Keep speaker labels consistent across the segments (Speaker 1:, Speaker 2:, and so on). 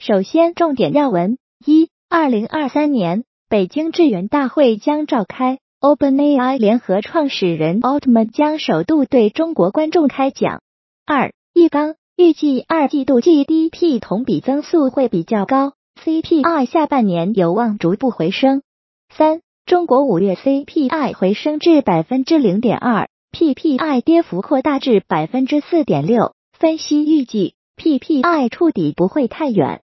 Speaker 1: 首先，重点要闻：一、二零二三年北京智源大会将召开，OpenAI 联合创始人 Altman 将首度对中国观众开讲。二、易纲预计二季度 GDP 同比增速会比较高，CPI 下半年有望逐步回升。三、中国五月 CPI 回升至百分之零点二，PPI 跌幅扩大至百分之四点六。分析预计 PPI 触底不会太远。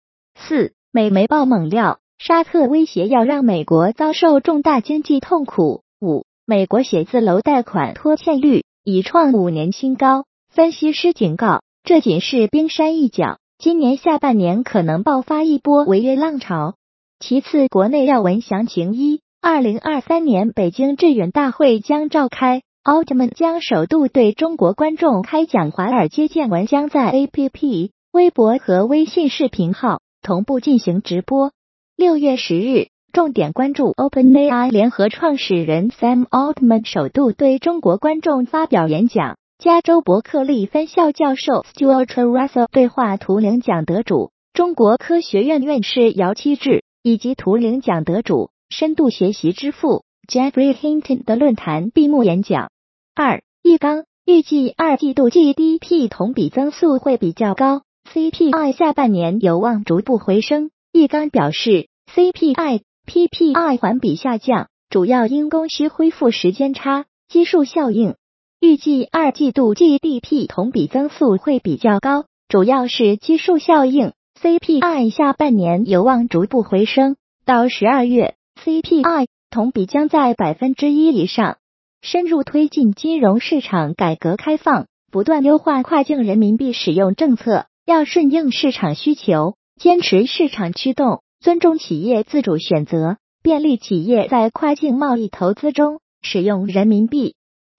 Speaker 1: 四、美媒爆猛料，沙特威胁要让美国遭受重大经济痛苦。五、美国写字楼贷款拖欠率已创五年新高。分析师警告，这仅是冰山一角，今年下半年可能爆发一波违约浪潮。其次，国内要闻详情：一、二零二三年北京致远大会将召开，奥特曼将首度对中国观众开讲。华尔街见闻将在 APP、微博和微信视频号同步进行直播。六月十日，重点关注 OpenAI 联合创始人 Sam Altman 首度对中国观众发表演讲。加州伯克利分校教授 Stuart Russell 对话图灵奖得主、中国科学院院士姚期智以及图灵奖得主、深度学习之父 Jeffrey Hinton 的论坛闭幕演讲。二、易纲预计二季度 GDP 同比增速会比较高，CPI 下半年有望逐步回升。易纲表示，CPI、PPI 环比下降，主要因供需恢复时间差、基数效应。预计二季度 GDP 同比增速会比较高，主要是基数效应。CPI 下半年有望逐步回升，到十二月，CPI 同比将在百分之一以上。深入推进金融市场改革开放，不断优化跨境人民币使用政策，要顺应市场需求，坚持市场驱动，尊重企业自主选择，便利企业在跨境贸易投资中使用人民币。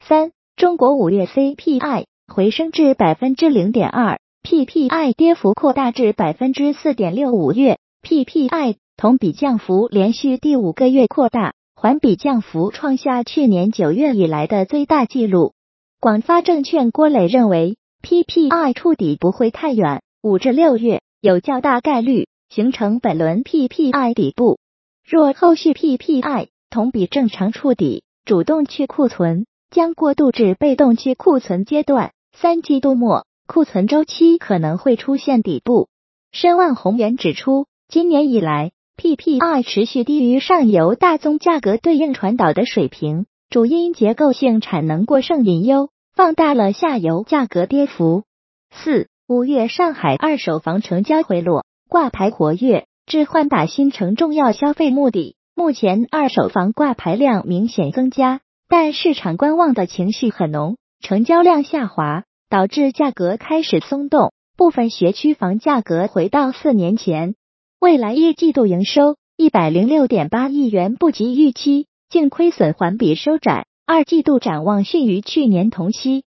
Speaker 1: 三。中国五月 CPI 回升至百分之零点二，PPI 跌幅扩大至百分之四点六。五月 PPI 同比降幅连续第五个月扩大，环比降幅创下去年九月以来的最大纪录。广发证券郭磊认为，PPI 触底不会太远，五至六月有较大概率形成本轮 PPI 底部。若后续 PPI 同比正常触底，主动去库存。将过渡至被动去库存阶段，三季度末库存周期可能会出现底部。申万宏源指出，今年以来 PPI 持续低于上游大宗价格对应传导的水平，主因结构性产能过剩隐忧，放大了下游价格跌幅。四五月上海二手房成交回落，挂牌活跃，置换打新成重要消费目的。目前二手房挂牌量明显增加。但市场观望的情绪很浓，成交量下滑，导致价格开始松动，部分学区房价格回到四年前。未来一季度营收一百零六点八亿元不及预期，净亏损环比收窄，二季度展望逊于去年同期。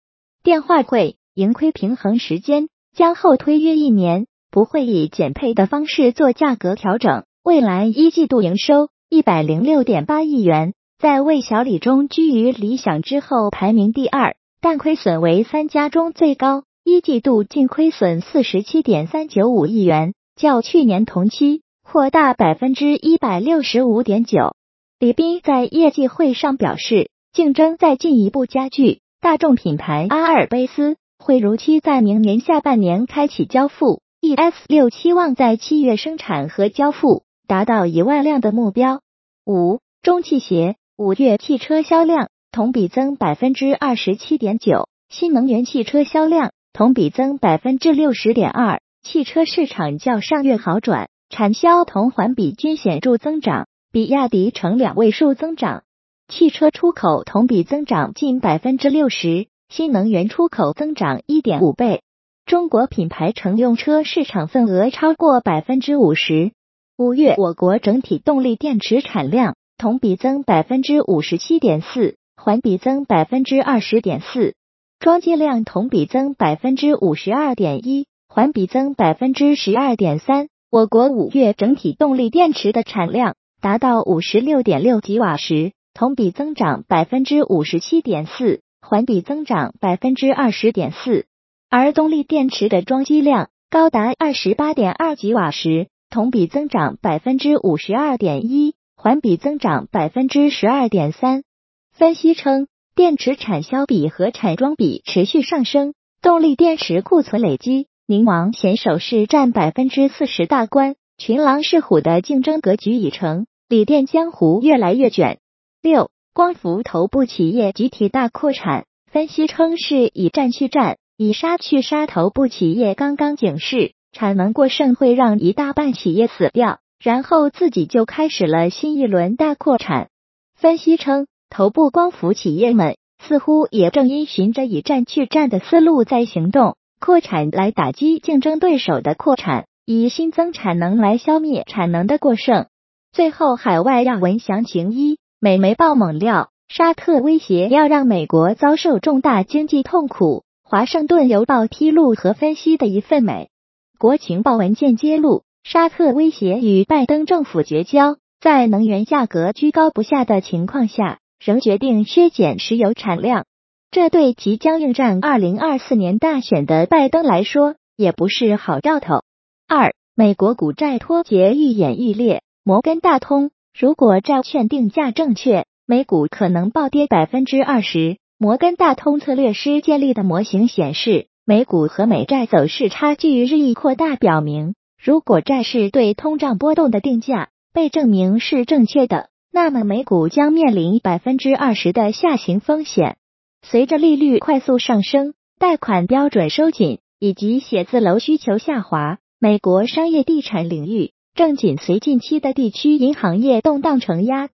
Speaker 1: 电话会盈亏平衡时间将后推约一年，不会以减配的方式做价格调整。未来一季度营收一百零六点八亿元。在魏小李中居于理想之后排名第二，但亏损为三家中最高，一季度净亏损四十七点三九五亿元，较去年同期扩大百分之一百六十五点九。李斌在业绩会上表示，竞争在进一步加剧，大众品牌阿尔卑斯会如期在明年下半年开启交付，ES 六期望在七月生产和交付，达到一万辆的目标。五中汽协。五月汽车销量同比增百分之二十七点九，新能源汽车销量同比增百分之六十点二，汽车市场较上月好转，产销同环比均显著增长，比亚迪呈两位数增长，汽车出口同比增长近百分之六十，新能源出口增长一点五倍，中国品牌乘用车市场份额超过百分之五十。五月我国整体动力电池产量。同比增百分之五十七点四，环比增百分之二十点四，装机量同比增百分之五十二点一，环比增百分之十二点三。我国五月整体动力电池的产量达到五十六点六吉瓦时，同比增长百分之五十七点四，环比增长百分之二十点四。而动力电池的装机量高达二十八点二吉瓦时，同比增长百分之五十二点一，环比增长百分之十二点三。分析称，电池产销比和产装比持续上升，动力电池库存累积，宁王显手市占百分之四十大关，群狼噬虎的竞争格局已成，锂电江湖越来越卷。六，光伏头部企业集体大扩产，分析称是以战去战。以杀去杀，头部企业刚刚警示，产能过剩会让一大半企业死掉，然后自己就开始了新一轮大扩产。分析称，头部光伏企业们似乎也正因循着以战去战的思路在行动，扩产来打击竞争对手的扩产，以新增产能来消灭产能的过剩。最后，海外要闻详情一，美媒爆猛料，沙特威胁要让美国遭受重大经济痛苦。华盛顿邮报披露和分析的一份美国情报文件揭露，沙特威胁与拜登政府绝交，在能源价格居高不下的情况下，仍决定削减石油产量。这对即将应战二零二四年大选的拜登来说，也不是好兆头。二，美国股债脱节愈演愈烈，摩根大通如果债券定价正确，美股可能暴跌百分之二十。摩根大通策略师建立的模型显示，美股和美债走势差距日益扩大，表明如果债市对通胀波动的定价被证明是正确的，那么美股将面临百分之二十的下行风险。随着利率快速上升、贷款标准收紧以及写字楼需求下滑，美国商业地产领域正紧随近期的地区银行业动荡承压。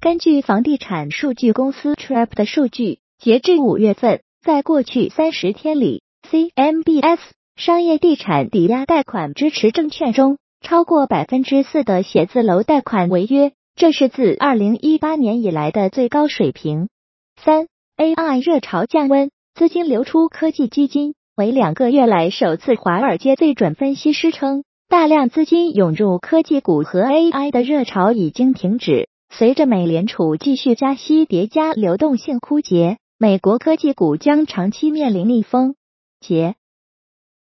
Speaker 1: 根据房地产数据公司 Trap 的数据。截至五月份，在过去三十天里，CMBS 商业地产抵押贷款支持证券中，超过百分之四的写字楼贷款违约，这是自二零一八年以来的最高水平。三 AI 热潮降温，资金流出科技基金，为两个月来首次。华尔街最准分析师称，大量资金涌入科技股和 AI 的热潮已经停止，随着美联储继续加息叠加流动性枯竭。美国科技股将长期面临逆风。节